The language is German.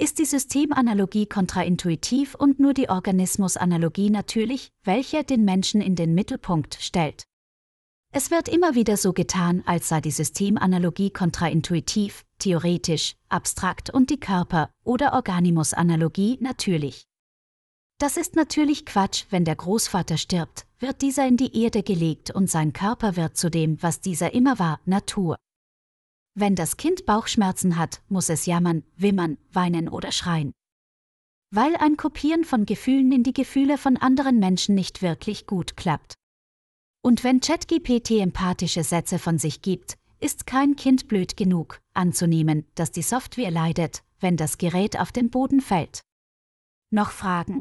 Ist die Systemanalogie kontraintuitiv und nur die Organismusanalogie natürlich, welche den Menschen in den Mittelpunkt stellt? Es wird immer wieder so getan, als sei die Systemanalogie kontraintuitiv, theoretisch, abstrakt und die Körper- oder Organimusanalogie natürlich. Das ist natürlich Quatsch, wenn der Großvater stirbt, wird dieser in die Erde gelegt und sein Körper wird zu dem, was dieser immer war, Natur. Wenn das Kind Bauchschmerzen hat, muss es jammern, wimmern, weinen oder schreien. Weil ein Kopieren von Gefühlen in die Gefühle von anderen Menschen nicht wirklich gut klappt. Und wenn ChatGPT empathische Sätze von sich gibt, ist kein Kind blöd genug, anzunehmen, dass die Software leidet, wenn das Gerät auf den Boden fällt. Noch Fragen?